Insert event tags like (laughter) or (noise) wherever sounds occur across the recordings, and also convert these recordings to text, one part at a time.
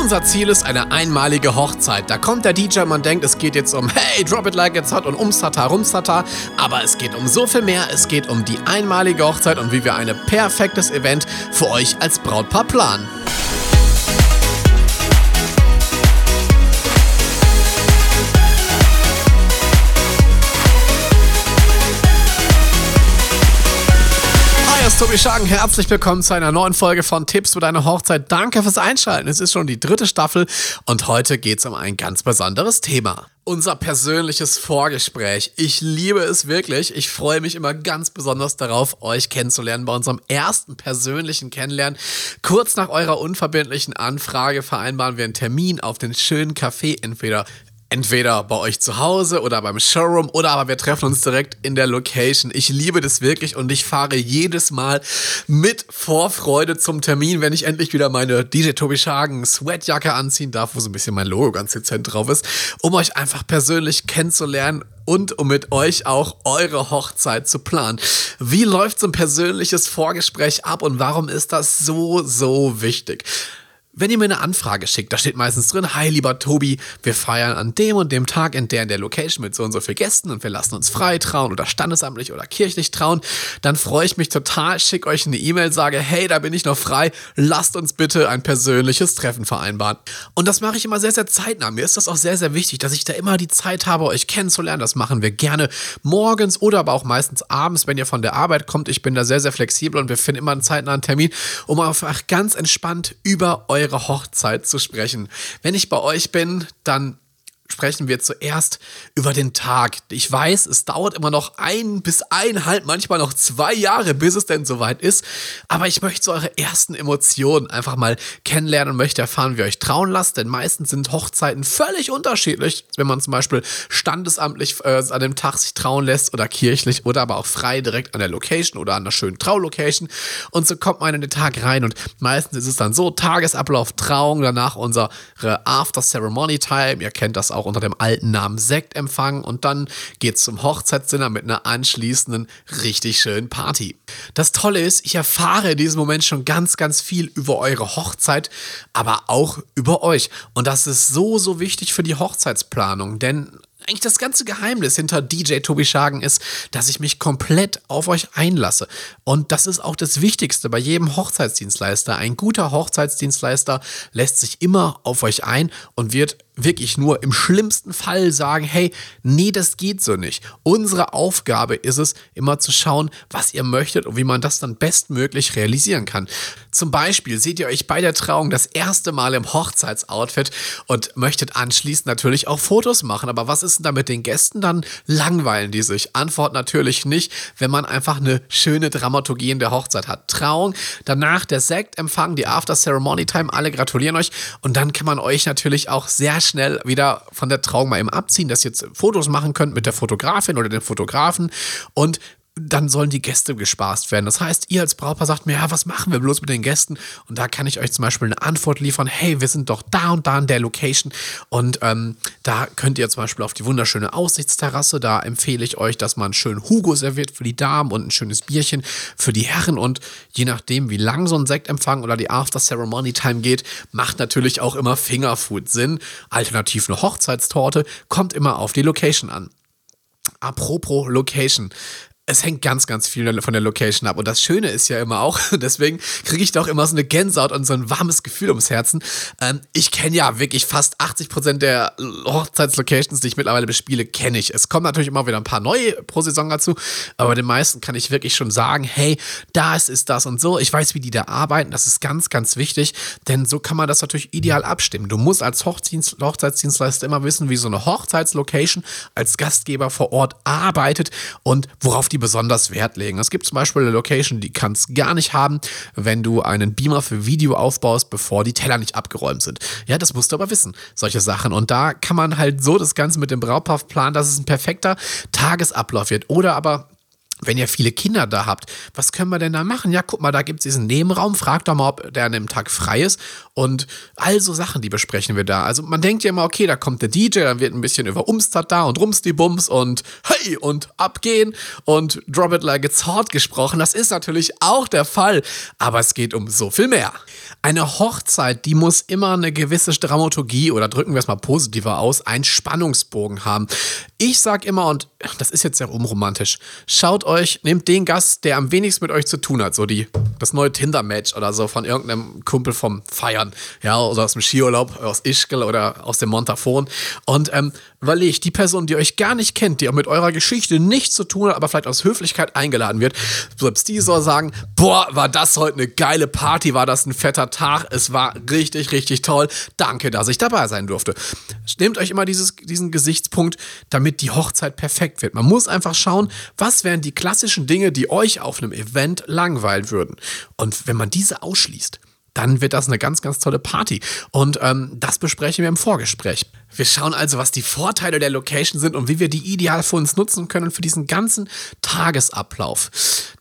Unser Ziel ist eine einmalige Hochzeit. Da kommt der DJ, man denkt, es geht jetzt um Hey, drop it like it's hot und umsata, rumsata. Aber es geht um so viel mehr. Es geht um die einmalige Hochzeit und wie wir ein perfektes Event für euch als Brautpaar planen. Tobi Schagen. Herzlich willkommen zu einer neuen Folge von Tipps für deine Hochzeit. Danke fürs Einschalten. Es ist schon die dritte Staffel und heute geht es um ein ganz besonderes Thema. Unser persönliches Vorgespräch. Ich liebe es wirklich. Ich freue mich immer ganz besonders darauf, euch kennenzulernen bei unserem ersten persönlichen Kennenlernen. Kurz nach eurer unverbindlichen Anfrage vereinbaren wir einen Termin auf den schönen Café, entweder entweder bei euch zu Hause oder beim Showroom oder aber wir treffen uns direkt in der Location. Ich liebe das wirklich und ich fahre jedes Mal mit Vorfreude zum Termin, wenn ich endlich wieder meine DJ Tobi Schagen Sweatjacke anziehen darf, wo so ein bisschen mein Logo ganz dezent drauf ist, um euch einfach persönlich kennenzulernen und um mit euch auch eure Hochzeit zu planen. Wie läuft so ein persönliches Vorgespräch ab und warum ist das so, so wichtig? Wenn ihr mir eine Anfrage schickt, da steht meistens drin, hi lieber Tobi, wir feiern an dem und dem Tag in der in der Location mit so und so viel Gästen und wir lassen uns frei trauen oder standesamtlich oder kirchlich trauen, dann freue ich mich total, schick euch eine E-Mail, sage, hey, da bin ich noch frei, lasst uns bitte ein persönliches Treffen vereinbaren. Und das mache ich immer sehr, sehr zeitnah. Mir ist das auch sehr, sehr wichtig, dass ich da immer die Zeit habe, euch kennenzulernen. Das machen wir gerne morgens oder aber auch meistens abends, wenn ihr von der Arbeit kommt. Ich bin da sehr, sehr flexibel und wir finden immer einen zeitnahen Termin, um einfach ganz entspannt über eure eure Hochzeit zu sprechen. Wenn ich bei euch bin, dann sprechen wir zuerst über den Tag. Ich weiß, es dauert immer noch ein bis eineinhalb, manchmal noch zwei Jahre, bis es denn soweit ist. Aber ich möchte so eure ersten Emotionen einfach mal kennenlernen und möchte erfahren, wie ihr euch trauen lasst. Denn meistens sind Hochzeiten völlig unterschiedlich. Wenn man zum Beispiel standesamtlich äh, an dem Tag sich trauen lässt oder kirchlich oder aber auch frei direkt an der Location oder an einer schönen Traulocation. Und so kommt man in den Tag rein und meistens ist es dann so, Tagesablauf, Trauung, danach unsere After-Ceremony-Time. Ihr kennt das auch auch unter dem alten Namen Sektempfang und dann geht's zum Hochzeitsdinner mit einer anschließenden richtig schönen Party. Das Tolle ist, ich erfahre in diesem Moment schon ganz, ganz viel über eure Hochzeit, aber auch über euch. Und das ist so, so wichtig für die Hochzeitsplanung, denn eigentlich das ganze Geheimnis hinter DJ Tobi Schagen ist, dass ich mich komplett auf euch einlasse. Und das ist auch das Wichtigste bei jedem Hochzeitsdienstleister. Ein guter Hochzeitsdienstleister lässt sich immer auf euch ein und wird wirklich nur im schlimmsten Fall sagen, hey, nee, das geht so nicht. Unsere Aufgabe ist es, immer zu schauen, was ihr möchtet und wie man das dann bestmöglich realisieren kann. Zum Beispiel seht ihr euch bei der Trauung das erste Mal im Hochzeitsoutfit und möchtet anschließend natürlich auch Fotos machen. Aber was ist denn da mit den Gästen? Dann langweilen die sich. Antwort natürlich nicht, wenn man einfach eine schöne Dramaturgie in der Hochzeit hat. Trauung, danach der Sektempfang, die After-Ceremony-Time, alle gratulieren euch und dann kann man euch natürlich auch sehr schnell wieder von der Trauung mal eben abziehen, dass ihr jetzt Fotos machen könnt mit der Fotografin oder dem Fotografen. Und dann sollen die Gäste gespaßt werden. Das heißt, ihr als Brautpaar sagt mir, ja, was machen wir bloß mit den Gästen? Und da kann ich euch zum Beispiel eine Antwort liefern, hey, wir sind doch da und da in der Location und ähm, da könnt ihr zum Beispiel auf die wunderschöne Aussichtsterrasse, da empfehle ich euch, dass man schön Hugo serviert für die Damen und ein schönes Bierchen für die Herren und je nachdem, wie lang so ein Sektempfang oder die After-Ceremony-Time geht, macht natürlich auch immer Fingerfood Sinn. Alternativ eine Hochzeitstorte, kommt immer auf die Location an. Apropos Location es hängt ganz, ganz viel von der Location ab. Und das Schöne ist ja immer auch, (laughs) deswegen kriege ich doch immer so eine Gänsehaut und so ein warmes Gefühl ums Herzen. Ähm, ich kenne ja wirklich fast 80 Prozent der Hochzeitslocations, die ich mittlerweile bespiele, kenne ich. Es kommen natürlich immer wieder ein paar neue pro Saison dazu, aber den meisten kann ich wirklich schon sagen, hey, das ist das und so. Ich weiß, wie die da arbeiten. Das ist ganz, ganz wichtig, denn so kann man das natürlich ideal abstimmen. Du musst als Hochzeitsdienst, Hochzeitsdienstleister immer wissen, wie so eine Hochzeitslocation als Gastgeber vor Ort arbeitet und worauf die die besonders Wert legen. Es gibt zum Beispiel eine Location, die kannst gar nicht haben, wenn du einen Beamer für Video aufbaust, bevor die Teller nicht abgeräumt sind. Ja, das musst du aber wissen, solche Sachen. Und da kann man halt so das Ganze mit dem Brautpaar planen, dass es ein perfekter Tagesablauf wird. Oder aber wenn ihr viele Kinder da habt, was können wir denn da machen? Ja, guck mal, da gibt es diesen Nebenraum. Fragt doch mal, ob der an dem Tag frei ist. und all so Sachen, die besprechen wir da. Also man denkt ja immer, okay, da kommt der DJ, dann wird ein bisschen über Umstadt da und Rums die Bums und hey und abgehen und Drop It Like It's Hot gesprochen. Das ist natürlich auch der Fall, aber es geht um so viel mehr. Eine Hochzeit, die muss immer eine gewisse Dramaturgie oder drücken wir es mal positiver aus, einen Spannungsbogen haben. Ich sag immer, und das ist jetzt sehr unromantisch, schaut euch, nehmt den Gast, der am wenigsten mit euch zu tun hat, so die, das neue Tinder-Match oder so von irgendeinem Kumpel vom Feiern, ja, oder aus dem Skiurlaub, aus Ischgl oder aus dem Montafon. Und ähm, überlegt, die Person, die euch gar nicht kennt, die auch mit eurer Geschichte nichts zu tun hat, aber vielleicht aus Höflichkeit eingeladen wird, selbst die soll sagen, boah, war das heute eine geile Party, war das ein fetter Tag, es war richtig, richtig toll, danke, dass ich dabei sein durfte. Nehmt euch immer dieses, diesen Gesichtspunkt, damit die Hochzeit perfekt wird. Man muss einfach schauen, was wären die klassischen Dinge, die euch auf einem Event langweilen würden. Und wenn man diese ausschließt, dann wird das eine ganz, ganz tolle Party. Und ähm, das besprechen wir im Vorgespräch. Wir schauen also, was die Vorteile der Location sind und wie wir die ideal für uns nutzen können für diesen ganzen Tagesablauf.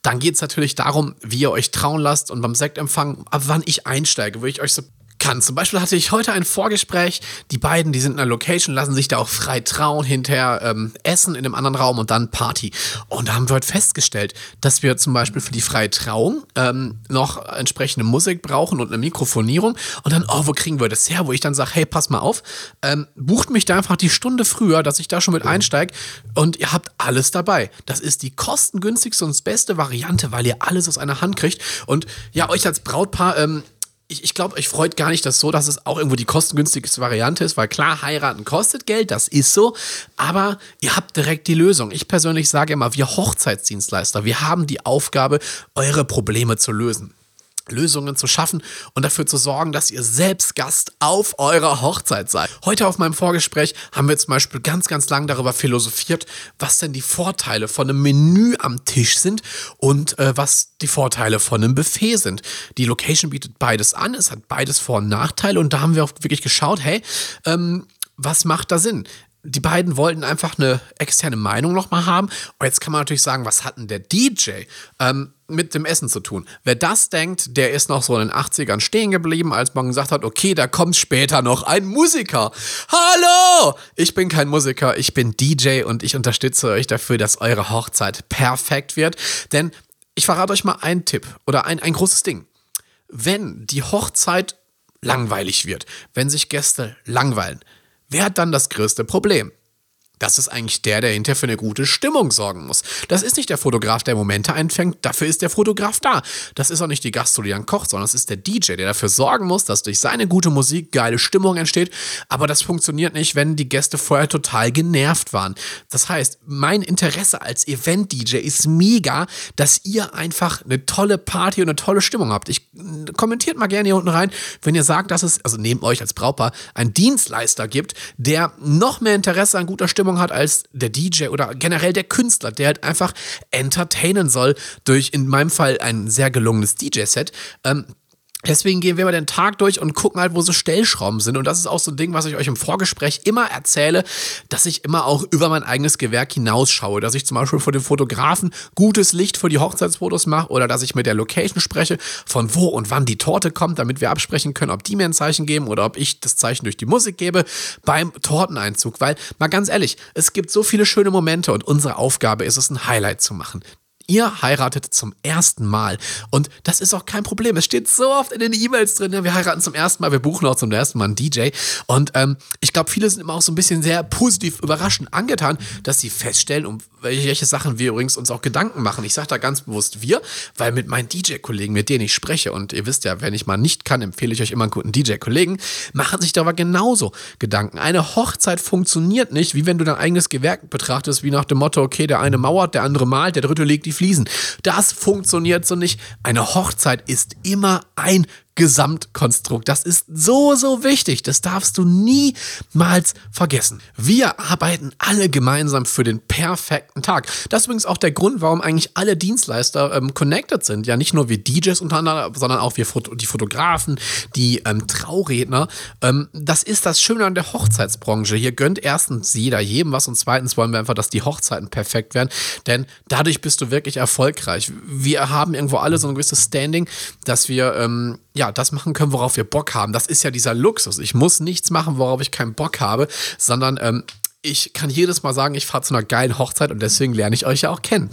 Dann geht es natürlich darum, wie ihr euch trauen lasst und beim Sektempfang, ab wann ich einsteige, würde ich euch so kann. Zum Beispiel hatte ich heute ein Vorgespräch. Die beiden, die sind in einer Location, lassen sich da auch frei trauen, hinterher ähm, essen in einem anderen Raum und dann Party. Und da haben wir heute festgestellt, dass wir zum Beispiel für die freie Trauung ähm, noch entsprechende Musik brauchen und eine Mikrofonierung. Und dann, oh, wo kriegen wir das her? Wo ich dann sage, hey, pass mal auf, ähm, bucht mich da einfach die Stunde früher, dass ich da schon mit einsteige und ihr habt alles dabei. Das ist die kostengünstigste und beste Variante, weil ihr alles aus einer Hand kriegt. Und ja, euch als Brautpaar, ähm, ich, ich glaube, euch freut gar nicht das so, dass es auch irgendwo die kostengünstigste Variante ist, weil klar, heiraten kostet Geld, das ist so, aber ihr habt direkt die Lösung. Ich persönlich sage immer, wir Hochzeitsdienstleister, wir haben die Aufgabe, eure Probleme zu lösen. Lösungen zu schaffen und dafür zu sorgen, dass ihr selbst Gast auf eurer Hochzeit seid. Heute auf meinem Vorgespräch haben wir zum Beispiel ganz, ganz lang darüber philosophiert, was denn die Vorteile von einem Menü am Tisch sind und äh, was die Vorteile von einem Buffet sind. Die Location bietet beides an, es hat beides Vor- und Nachteile und da haben wir auch wirklich geschaut, hey, ähm, was macht da Sinn? Die beiden wollten einfach eine externe Meinung nochmal haben. Und jetzt kann man natürlich sagen, was hat denn der DJ ähm, mit dem Essen zu tun? Wer das denkt, der ist noch so in den 80ern stehen geblieben, als man gesagt hat, okay, da kommt später noch ein Musiker. Hallo! Ich bin kein Musiker, ich bin DJ und ich unterstütze euch dafür, dass eure Hochzeit perfekt wird. Denn ich verrate euch mal einen Tipp oder ein, ein großes Ding. Wenn die Hochzeit langweilig wird, wenn sich Gäste langweilen, Wer hat dann das größte Problem? Das ist eigentlich der, der hinterher für eine gute Stimmung sorgen muss. Das ist nicht der Fotograf, der Momente einfängt, dafür ist der Fotograf da. Das ist auch nicht die Gastro, die dann kocht, sondern es ist der DJ, der dafür sorgen muss, dass durch seine gute Musik geile Stimmung entsteht. Aber das funktioniert nicht, wenn die Gäste vorher total genervt waren. Das heißt, mein Interesse als Event-DJ ist mega, dass ihr einfach eine tolle Party und eine tolle Stimmung habt. Ich kommentiert mal gerne hier unten rein, wenn ihr sagt, dass es, also neben euch als Brautpaar, einen Dienstleister gibt, der noch mehr Interesse an guter Stimmung Stimmung hat als der DJ oder generell der Künstler, der halt einfach entertainen soll durch in meinem Fall ein sehr gelungenes DJ-Set. Ähm, Deswegen gehen wir mal den Tag durch und gucken halt, wo so Stellschrauben sind. Und das ist auch so ein Ding, was ich euch im Vorgespräch immer erzähle, dass ich immer auch über mein eigenes Gewerk hinausschaue. Dass ich zum Beispiel vor dem Fotografen gutes Licht für die Hochzeitsfotos mache oder dass ich mit der Location spreche, von wo und wann die Torte kommt, damit wir absprechen können, ob die mir ein Zeichen geben oder ob ich das Zeichen durch die Musik gebe beim Torteneinzug. Weil, mal ganz ehrlich, es gibt so viele schöne Momente und unsere Aufgabe ist es, ein Highlight zu machen. Ihr heiratet zum ersten Mal. Und das ist auch kein Problem. Es steht so oft in den E-Mails drin, wir heiraten zum ersten Mal, wir buchen auch zum ersten Mal einen DJ. Und ähm, ich glaube, viele sind immer auch so ein bisschen sehr positiv überraschend angetan, dass sie feststellen, um welche Sachen wir übrigens uns auch Gedanken machen. Ich sage da ganz bewusst wir, weil mit meinen DJ-Kollegen, mit denen ich spreche, und ihr wisst ja, wenn ich mal nicht kann, empfehle ich euch immer einen guten DJ-Kollegen, machen sich darüber genauso Gedanken. Eine Hochzeit funktioniert nicht, wie wenn du dein eigenes Gewerk betrachtest, wie nach dem Motto, okay, der eine mauert, der andere malt, der dritte legt die Fliesen. Das funktioniert so nicht. Eine Hochzeit ist immer ein Gesamtkonstrukt. Das ist so, so wichtig. Das darfst du niemals vergessen. Wir arbeiten alle gemeinsam für den perfekten Tag. Das ist übrigens auch der Grund, warum eigentlich alle Dienstleister ähm, connected sind. Ja, nicht nur wir DJs untereinander, sondern auch wir Foto die Fotografen, die ähm, Trauredner. Ähm, das ist das Schöne an der Hochzeitsbranche. Hier gönnt erstens jeder jedem was und zweitens wollen wir einfach, dass die Hochzeiten perfekt werden, denn dadurch bist du wirklich erfolgreich. Wir haben irgendwo alle so ein gewisses Standing, dass wir ähm, ja das machen können, worauf wir Bock haben. Das ist ja dieser Luxus. Ich muss nichts machen, worauf ich keinen Bock habe, sondern ähm, ich kann jedes Mal sagen, ich fahre zu einer geilen Hochzeit und deswegen lerne ich euch ja auch kennen.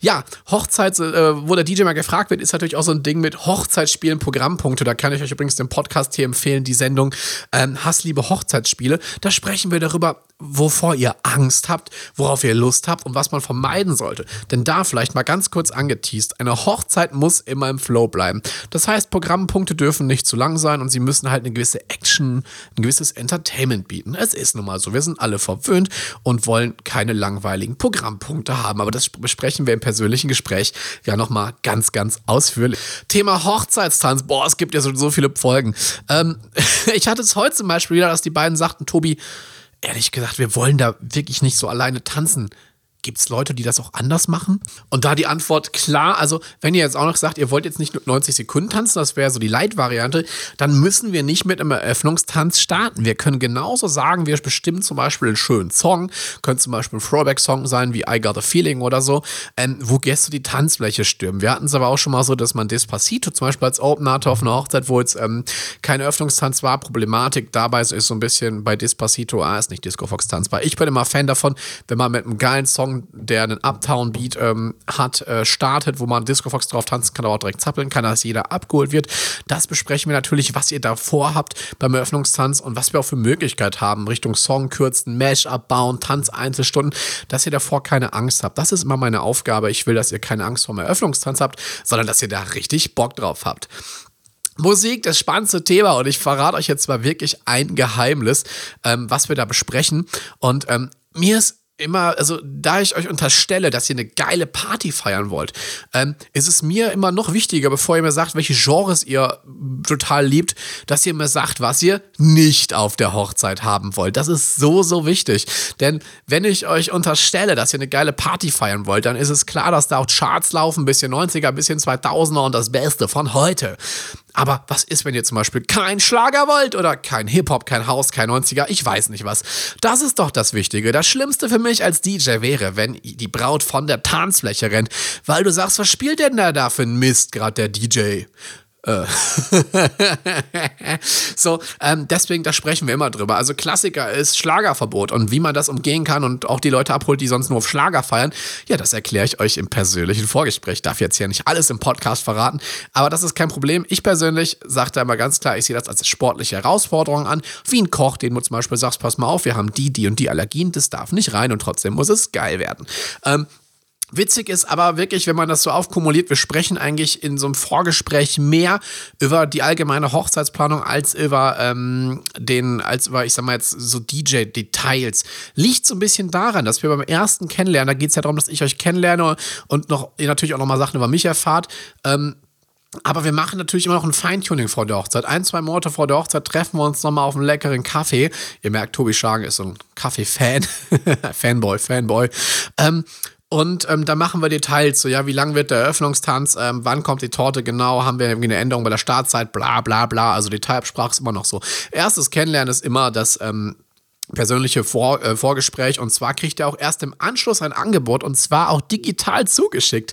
Ja, Hochzeit, äh, wo der DJ mal gefragt wird, ist natürlich auch so ein Ding mit Hochzeitsspielen, Programmpunkte. Da kann ich euch übrigens den Podcast hier empfehlen, die Sendung ähm, Hassliebe Hochzeitsspiele. Da sprechen wir darüber, wovor ihr Angst habt, worauf ihr Lust habt und was man vermeiden sollte. Denn da vielleicht mal ganz kurz angeteased, eine Hochzeit muss immer im Flow bleiben. Das heißt, Programmpunkte dürfen nicht zu lang sein und sie müssen halt eine gewisse Action, ein gewisses Entertainment bieten. Es ist nun mal so, wir sind alle verwöhnt und wollen keine langweiligen Programmpunkte haben. Aber das besprechen wir im persönlichen Gespräch ja nochmal ganz, ganz ausführlich. Thema Hochzeitstanz, boah, es gibt ja so, so viele Folgen. Ähm, (laughs) ich hatte es heute zum Beispiel wieder, dass die beiden sagten, Tobi, ehrlich gesagt, wir wollen da wirklich nicht so alleine tanzen. Gibt es Leute, die das auch anders machen? Und da die Antwort klar, also wenn ihr jetzt auch noch sagt, ihr wollt jetzt nicht nur 90 Sekunden tanzen, das wäre so die Light-Variante, dann müssen wir nicht mit einem Eröffnungstanz starten. Wir können genauso sagen, wir bestimmen zum Beispiel einen schönen Song, könnte zum Beispiel ein Throwback-Song sein wie I Got a Feeling oder so, ähm, wo Gäste die Tanzfläche stürmen. Wir hatten es aber auch schon mal so, dass man Despacito zum Beispiel als Opener hatte auf einer Hochzeit, wo jetzt ähm, kein Eröffnungstanz war. Problematik dabei ist so ein bisschen bei Despacito, ah, ist nicht Disco Fox tanzbar. Ich bin immer Fan davon, wenn man mit einem geilen Song Song, der einen Uptown-Beat ähm, hat, äh, startet, wo man Disco Fox drauf tanzen kann, aber auch direkt zappeln kann, dass jeder abgeholt wird. Das besprechen wir natürlich, was ihr davor habt beim Eröffnungstanz und was wir auch für Möglichkeit haben, Richtung Song kürzen, Mash-up bauen, Tanz-Einzelstunden, dass ihr davor keine Angst habt. Das ist immer meine Aufgabe. Ich will, dass ihr keine Angst vor dem Eröffnungstanz habt, sondern dass ihr da richtig Bock drauf habt. Musik, das spannendste Thema und ich verrate euch jetzt mal wirklich ein Geheimnis, ähm, was wir da besprechen. Und ähm, mir ist immer, also da ich euch unterstelle, dass ihr eine geile Party feiern wollt, ähm, ist es mir immer noch wichtiger, bevor ihr mir sagt, welche Genres ihr total liebt, dass ihr mir sagt, was ihr nicht auf der Hochzeit haben wollt. Das ist so, so wichtig. Denn wenn ich euch unterstelle, dass ihr eine geile Party feiern wollt, dann ist es klar, dass da auch Charts laufen, bisschen 90er, bisschen 2000er und das Beste von heute. Aber was ist, wenn ihr zum Beispiel kein Schlager wollt oder kein Hip-Hop, kein Haus, kein 90er, ich weiß nicht was. Das ist doch das Wichtige. Das Schlimmste für mich als DJ wäre, wenn die Braut von der Tanzfläche rennt, weil du sagst, was spielt denn da da für ein Mist, gerade der DJ? Äh. (laughs) so, ähm, deswegen, da sprechen wir immer drüber. Also Klassiker ist Schlagerverbot und wie man das umgehen kann und auch die Leute abholt, die sonst nur auf Schlager feiern, ja, das erkläre ich euch im persönlichen Vorgespräch. Ich darf jetzt hier nicht alles im Podcast verraten, aber das ist kein Problem. Ich persönlich sage da immer ganz klar, ich sehe das als sportliche Herausforderung an, wie ein Koch, den du zum Beispiel sagst, pass mal auf, wir haben die, die und die Allergien, das darf nicht rein und trotzdem muss es geil werden. Ähm, Witzig ist aber wirklich, wenn man das so aufkumuliert, wir sprechen eigentlich in so einem Vorgespräch mehr über die allgemeine Hochzeitsplanung als über ähm, den, als über, ich sag mal jetzt, so DJ-Details. Liegt so ein bisschen daran, dass wir beim ersten Kennenlernen, da geht es ja darum, dass ich euch kennenlerne und noch ihr natürlich auch nochmal Sachen über mich erfahrt. Ähm, aber wir machen natürlich immer noch ein Feintuning vor der Hochzeit. Ein, zwei Monate vor der Hochzeit treffen wir uns nochmal auf einen leckeren Kaffee. Ihr merkt, Tobi Schagen ist so ein Kaffee-Fan. (laughs) Fanboy, Fanboy. Ähm, und ähm, da machen wir Details, so ja, wie lang wird der Eröffnungstanz, ähm, wann kommt die Torte genau, haben wir irgendwie eine Änderung bei der Startzeit, bla bla bla. Also Detailabsprache ist immer noch so. Erstes Kennenlernen ist immer das ähm, persönliche Vor äh, Vorgespräch und zwar kriegt er auch erst im Anschluss ein Angebot und zwar auch digital zugeschickt.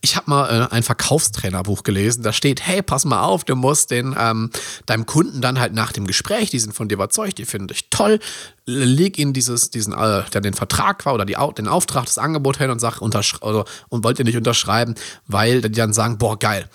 Ich habe mal äh, ein Verkaufstrainerbuch gelesen, da steht, hey, pass mal auf, du musst den ähm, deinem Kunden dann halt nach dem Gespräch, die sind von dir überzeugt, die finden dich toll, leg ihnen dieses, diesen, äh, der den Vertrag war oder die, den Auftrag, das Angebot hin und sag, oder, und wollt ihr nicht unterschreiben, weil die dann sagen, boah, geil,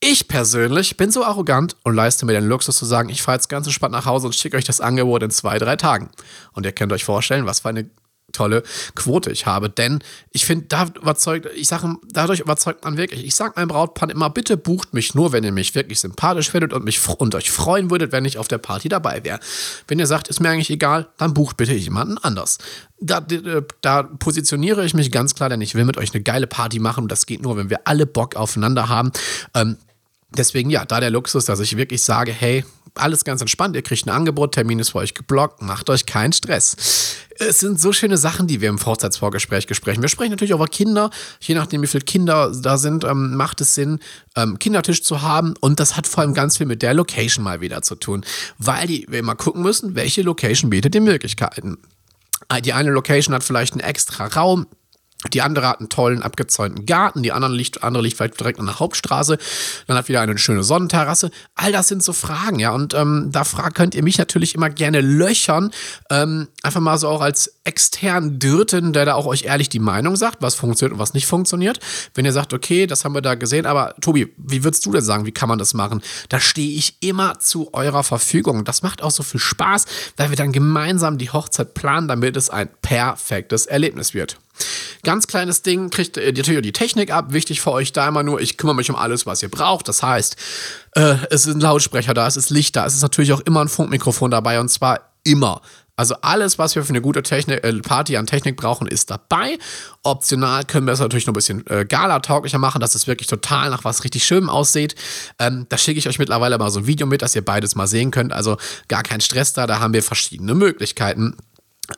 ich persönlich bin so arrogant und leiste mir den Luxus zu sagen, ich fahre jetzt ganz entspannt nach Hause und schicke euch das Angebot in zwei, drei Tagen. Und ihr könnt euch vorstellen, was für eine tolle Quote ich habe. Denn ich finde, da überzeugt, ich sage, dadurch überzeugt man wirklich. Ich sage meinem Brautpaar immer, bitte bucht mich nur, wenn ihr mich wirklich sympathisch findet und mich und euch freuen würdet, wenn ich auf der Party dabei wäre. Wenn ihr sagt, ist mir eigentlich egal, dann bucht bitte jemanden anders. Da, da, positioniere ich mich ganz klar, denn ich will mit euch eine geile Party machen das geht nur, wenn wir alle Bock aufeinander haben. Ähm, Deswegen ja, da der Luxus, dass ich wirklich sage, hey, alles ganz entspannt, ihr kriegt ein Angebot, Termin ist für euch geblockt, macht euch keinen Stress. Es sind so schöne Sachen, die wir im Hochzeitsvorgespräch besprechen. Wir sprechen natürlich auch über Kinder, je nachdem, wie viele Kinder da sind, ähm, macht es Sinn, ähm, Kindertisch zu haben und das hat vor allem ganz viel mit der Location mal wieder zu tun, weil die, wir immer gucken müssen, welche Location bietet die Möglichkeiten. Die eine Location hat vielleicht einen extra Raum, Die andere hat einen tollen abgezäunten Garten, die andere liegt, andere liegt vielleicht direkt an der Hauptstraße, dann hat wieder eine schöne Sonnenterrasse. All das sind so Fragen, ja. Und ähm, da könnt ihr mich natürlich immer gerne löchern. Ähm, einfach mal so auch als externen Dürten, der da auch euch ehrlich die Meinung sagt, was funktioniert und was nicht funktioniert. Wenn ihr sagt, okay, das haben wir da gesehen, aber Tobi, wie würdest du denn sagen, wie kann man das machen? Da stehe ich immer zu eurer Verfügung. Das macht auch so viel Spaß, weil wir dann gemeinsam die Hochzeit planen, damit es ein perfektes Erlebnis wird. Ganz kleines Ding, kriegt ihr natürlich die Technik ab. Wichtig für euch da immer nur, ich kümmere mich um alles, was ihr braucht. Das heißt, äh, es ist ein Lautsprecher da, es ist Licht da, es ist natürlich auch immer ein Funkmikrofon dabei und zwar immer. Also alles, was wir für eine gute Technik, äh, Party an Technik brauchen, ist dabei. Optional können wir es natürlich noch ein bisschen äh, gala-tauglicher machen, dass es wirklich total nach was richtig Schönem aussieht. Ähm, da schicke ich euch mittlerweile mal so ein Video mit, dass ihr beides mal sehen könnt. Also gar kein Stress da, da haben wir verschiedene Möglichkeiten.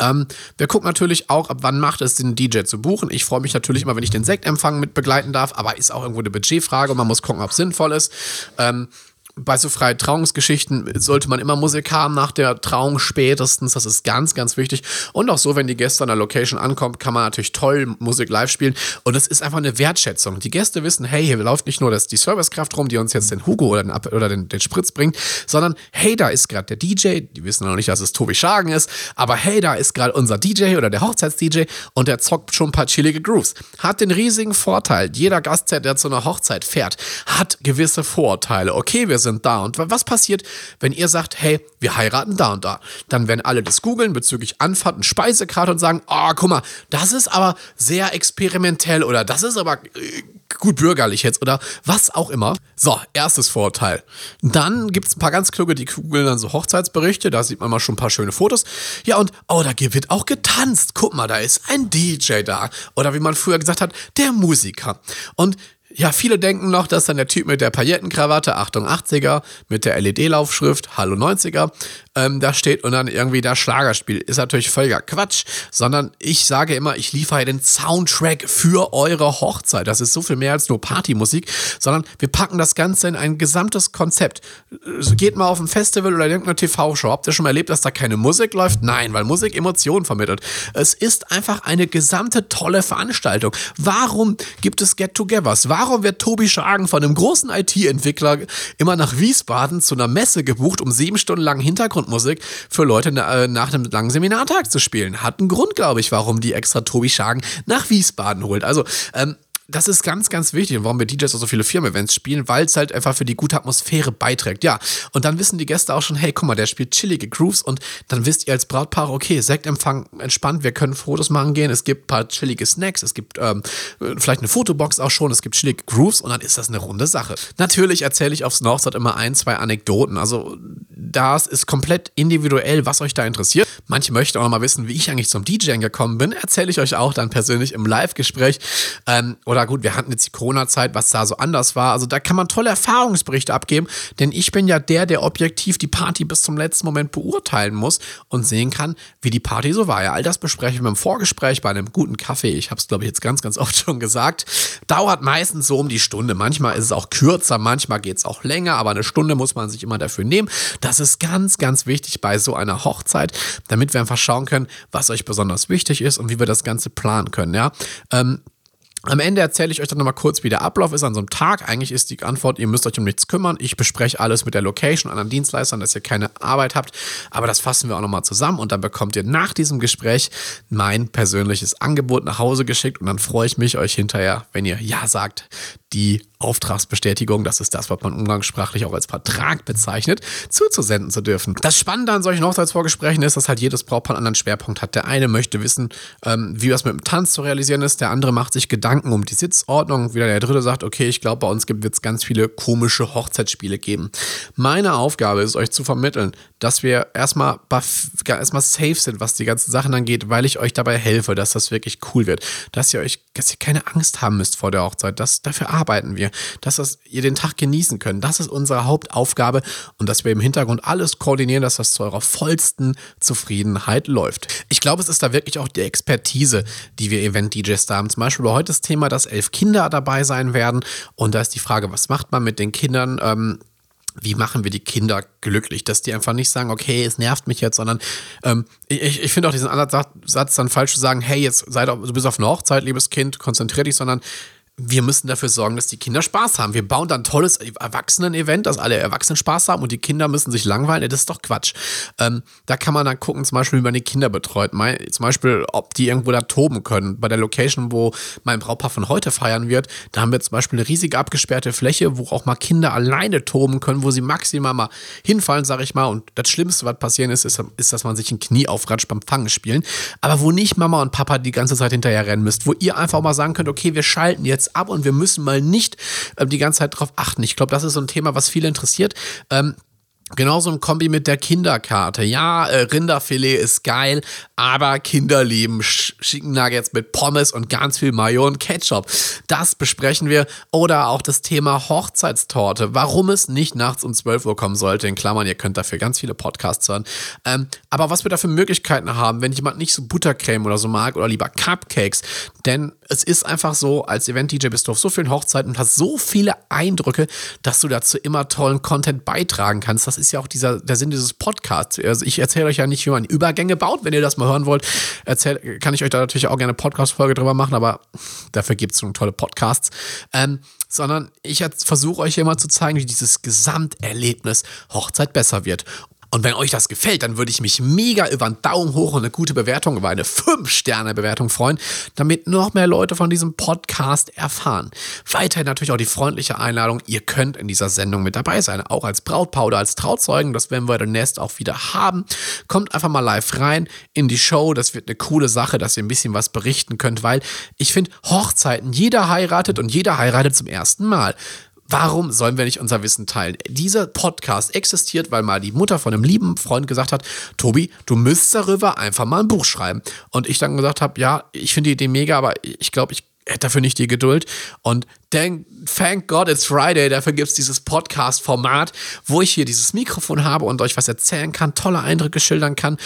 Ähm, wir gucken natürlich auch, ab wann macht es den DJ zu buchen. Ich freue mich natürlich immer, wenn ich den Sektempfang mit begleiten darf, aber ist auch irgendwo eine Budgetfrage und man muss gucken, ob es sinnvoll ist. Ähm, bei so freien Trauungsgeschichten sollte man immer Musik haben nach der Trauung spätestens. Das ist ganz, ganz wichtig. Und auch so, wenn die Gäste an der Location ankommen, kann man natürlich toll Musik live spielen. Und es ist einfach eine Wertschätzung. Die Gäste wissen, hey, hier läuft nicht nur das, die Servicekraft rum, die uns jetzt den Hugo oder den, oder den, den Spritz bringt, sondern hey, da ist gerade der DJ. Die wissen noch nicht, dass es Tobi Schagen ist. Aber hey, da ist gerade unser DJ oder der Hochzeits-DJ und der zockt schon ein paar chillige Grooves. Hat den riesigen Vorteil. Jeder Gast, der zu einer Hochzeit fährt, hat gewisse Vorteile. Okay, wir sind da. Und was passiert, wenn ihr sagt, hey, wir heiraten da und da? Dann werden alle das googeln bezüglich Anfahrt und Speisekarte und sagen, oh, guck mal, das ist aber sehr experimentell oder das ist aber äh, gut bürgerlich jetzt oder was auch immer. So, erstes Vorteil. Dann gibt es ein paar ganz kluge, die googeln dann so Hochzeitsberichte, da sieht man mal schon ein paar schöne Fotos. Ja, und oh, da wird auch getanzt. Guck mal, da ist ein DJ da. Oder wie man früher gesagt hat, der Musiker. Und ja, viele denken noch, dass dann der Typ mit der Paillettenkrawatte, Achtung 80er, mit der LED-Laufschrift, Hallo 90er, ähm, da steht und dann irgendwie das Schlagerspiel. Ist natürlich völliger Quatsch, sondern ich sage immer, ich liefere den Soundtrack für eure Hochzeit. Das ist so viel mehr als nur Partymusik, sondern wir packen das Ganze in ein gesamtes Konzept. Geht mal auf ein Festival oder irgendeine TV-Show. Habt ihr schon mal erlebt, dass da keine Musik läuft? Nein, weil Musik Emotionen vermittelt. Es ist einfach eine gesamte tolle Veranstaltung. Warum gibt es Get-Togethers? Warum wird Tobi Schagen von einem großen IT-Entwickler immer nach Wiesbaden zu einer Messe gebucht, um sieben Stunden lang Hintergrund Hintergrundmusik für Leute äh, nach einem langen Seminartag zu spielen. Hat einen Grund, glaube ich, warum die extra Tobi Schagen nach Wiesbaden holt. Also, ähm, das ist ganz, ganz wichtig und warum wir DJs auch so viele Firmen-Events spielen, weil es halt einfach für die gute Atmosphäre beiträgt. Ja, und dann wissen die Gäste auch schon, hey, guck mal, der spielt chillige Grooves und dann wisst ihr als Brautpaar, okay, Sektempfang entspannt, wir können Fotos machen gehen, es gibt ein paar chillige Snacks, es gibt ähm, vielleicht eine Fotobox auch schon, es gibt chillige Grooves und dann ist das eine runde Sache. Natürlich erzähle ich aufs Nordstadt immer ein, zwei Anekdoten, also das ist komplett individuell, was euch da interessiert. Manche möchten auch noch mal wissen, wie ich eigentlich zum DJing gekommen bin, erzähle ich euch auch dann persönlich im Live-Gespräch ähm, oder oder gut, wir hatten jetzt die Corona-Zeit, was da so anders war. Also da kann man tolle Erfahrungsberichte abgeben, denn ich bin ja der, der objektiv die Party bis zum letzten Moment beurteilen muss und sehen kann, wie die Party so war. Ja, all das besprechen wir im Vorgespräch bei einem guten Kaffee. Ich habe es, glaube ich, jetzt ganz, ganz oft schon gesagt. Dauert meistens so um die Stunde. Manchmal ist es auch kürzer, manchmal geht es auch länger, aber eine Stunde muss man sich immer dafür nehmen. Das ist ganz, ganz wichtig bei so einer Hochzeit, damit wir einfach schauen können, was euch besonders wichtig ist und wie wir das Ganze planen können. Ja, ähm, am Ende erzähle ich euch dann nochmal kurz, wie der Ablauf ist an so einem Tag. Eigentlich ist die Antwort, ihr müsst euch um nichts kümmern. Ich bespreche alles mit der Location, anderen Dienstleistern, dass ihr keine Arbeit habt. Aber das fassen wir auch nochmal zusammen und dann bekommt ihr nach diesem Gespräch mein persönliches Angebot nach Hause geschickt und dann freue ich mich, euch hinterher, wenn ihr Ja sagt, die Auftragsbestätigung, das ist das, was man umgangssprachlich auch als Vertrag bezeichnet, zuzusenden zu dürfen. Das Spannende an solchen Hochzeitsvorgesprächen ist, dass halt jedes Brautpaar einen anderen Schwerpunkt hat. Der eine möchte wissen, ähm, wie was mit dem Tanz zu realisieren ist, der andere macht sich Gedanken um die Sitzordnung, wieder der dritte sagt, okay, ich glaube, bei uns wird es ganz viele komische Hochzeitsspiele geben. Meine Aufgabe ist, euch zu vermitteln, dass wir erstmal, erstmal safe sind, was die ganzen Sachen angeht, weil ich euch dabei helfe, dass das wirklich cool wird. Dass ihr euch, dass ihr keine Angst haben müsst vor der Hochzeit. Das, dafür arbeiten wir. Dass das, ihr den Tag genießen könnt. Das ist unsere Hauptaufgabe und dass wir im Hintergrund alles koordinieren, dass das zu eurer vollsten Zufriedenheit läuft. Ich glaube, es ist da wirklich auch die Expertise, die wir Event-DJs da haben. Zum Beispiel bei heute das Thema, dass elf Kinder dabei sein werden. Und da ist die Frage, was macht man mit den Kindern? Ähm, wie machen wir die Kinder glücklich, dass die einfach nicht sagen, okay, es nervt mich jetzt, sondern ähm, ich, ich finde auch diesen Ansatz dann falsch zu sagen, hey, jetzt sei doch, du bist auf eine Hochzeit, liebes Kind, konzentrier dich, sondern wir müssen dafür sorgen, dass die Kinder Spaß haben. Wir bauen dann ein tolles Erwachsenen-Event, dass alle Erwachsenen Spaß haben und die Kinder müssen sich langweilen. Das ist doch Quatsch. Ähm, da kann man dann gucken, zum Beispiel, wie man die Kinder betreut. Mein, zum Beispiel, ob die irgendwo da toben können. Bei der Location, wo mein Brautpaar von heute feiern wird, da haben wir zum Beispiel eine riesige abgesperrte Fläche, wo auch mal Kinder alleine toben können, wo sie maximal mal hinfallen, sag ich mal. Und das Schlimmste, was passieren ist, ist, ist dass man sich ein Knie aufratscht beim Fangen spielen. Aber wo nicht Mama und Papa die ganze Zeit hinterher rennen müsst, wo ihr einfach mal sagen könnt, okay, wir schalten jetzt ab und wir müssen mal nicht äh, die ganze Zeit drauf achten. Ich glaube, das ist so ein Thema, was viele interessiert. Ähm, Genauso ein Kombi mit der Kinderkarte. Ja, äh, Rinderfilet ist geil, aber Kinder lieben Chicken Nuggets mit Pommes und ganz viel Mayo und Ketchup. Das besprechen wir. Oder auch das Thema Hochzeitstorte. Warum es nicht nachts um 12 Uhr kommen sollte. In Klammern, ihr könnt dafür ganz viele Podcasts hören. Ähm, aber was wir da für Möglichkeiten haben, wenn jemand nicht so Buttercreme oder so mag oder lieber Cupcakes. Denn es ist einfach so, als Event-DJ bist du auf so vielen Hochzeiten und hast so viele Eindrücke, dass du dazu immer tollen Content beitragen kannst. Das ist ja auch dieser, der Sinn dieses Podcasts. Also ich erzähle euch ja nicht, wie man Übergänge baut. Wenn ihr das mal hören wollt, erzähl, kann ich euch da natürlich auch gerne eine Podcast-Folge drüber machen, aber dafür gibt es schon tolle Podcasts. Ähm, sondern ich versuche euch immer zu zeigen, wie dieses Gesamterlebnis Hochzeit besser wird. Und wenn euch das gefällt, dann würde ich mich mega über einen Daumen hoch und eine gute Bewertung, über eine 5-Sterne-Bewertung freuen, damit noch mehr Leute von diesem Podcast erfahren. Weiterhin natürlich auch die freundliche Einladung, ihr könnt in dieser Sendung mit dabei sein, auch als Brautpaar oder als Trauzeugen, das werden wir demnächst auch wieder haben. Kommt einfach mal live rein in die Show, das wird eine coole Sache, dass ihr ein bisschen was berichten könnt, weil ich finde, Hochzeiten, jeder heiratet und jeder heiratet zum ersten Mal. Warum sollen wir nicht unser Wissen teilen? Dieser Podcast existiert, weil mal die Mutter von einem lieben Freund gesagt hat, Tobi, du müsst darüber einfach mal ein Buch schreiben. Und ich dann gesagt habe, ja, ich finde die Idee mega, aber ich glaube, ich hätte dafür nicht die Geduld. Und thank, thank God it's Friday, dafür gibt es dieses Podcast-Format, wo ich hier dieses Mikrofon habe und euch was erzählen kann, tolle Eindrücke schildern kann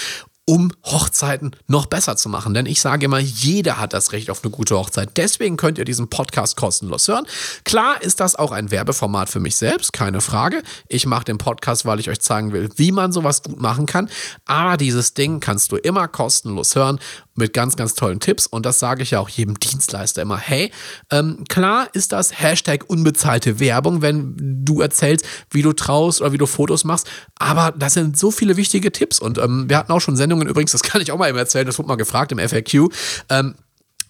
um Hochzeiten noch besser zu machen. Denn ich sage immer, jeder hat das Recht auf eine gute Hochzeit. Deswegen könnt ihr diesen Podcast kostenlos hören. Klar ist das auch ein Werbeformat für mich selbst, keine Frage. Ich mache den Podcast, weil ich euch zeigen will, wie man sowas gut machen kann. Aber dieses Ding kannst du immer kostenlos hören mit ganz, ganz tollen Tipps. Und das sage ich ja auch jedem Dienstleister immer. Hey, ähm, klar ist das Hashtag unbezahlte Werbung, wenn du erzählst, wie du traust oder wie du Fotos machst. Aber das sind so viele wichtige Tipps. Und ähm, wir hatten auch schon Sendungen übrigens, das kann ich auch mal eben erzählen, das wurde mal gefragt im FAQ. Ähm,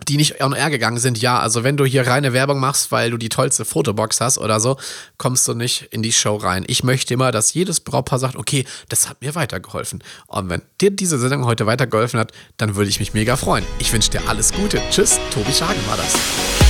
die nicht on air gegangen sind, ja, also wenn du hier reine Werbung machst, weil du die tollste Fotobox hast oder so, kommst du nicht in die Show rein. Ich möchte immer, dass jedes Brautpaar sagt, okay, das hat mir weitergeholfen. Und wenn dir diese Sendung heute weitergeholfen hat, dann würde ich mich mega freuen. Ich wünsche dir alles Gute. Tschüss, Tobi Schagen war das.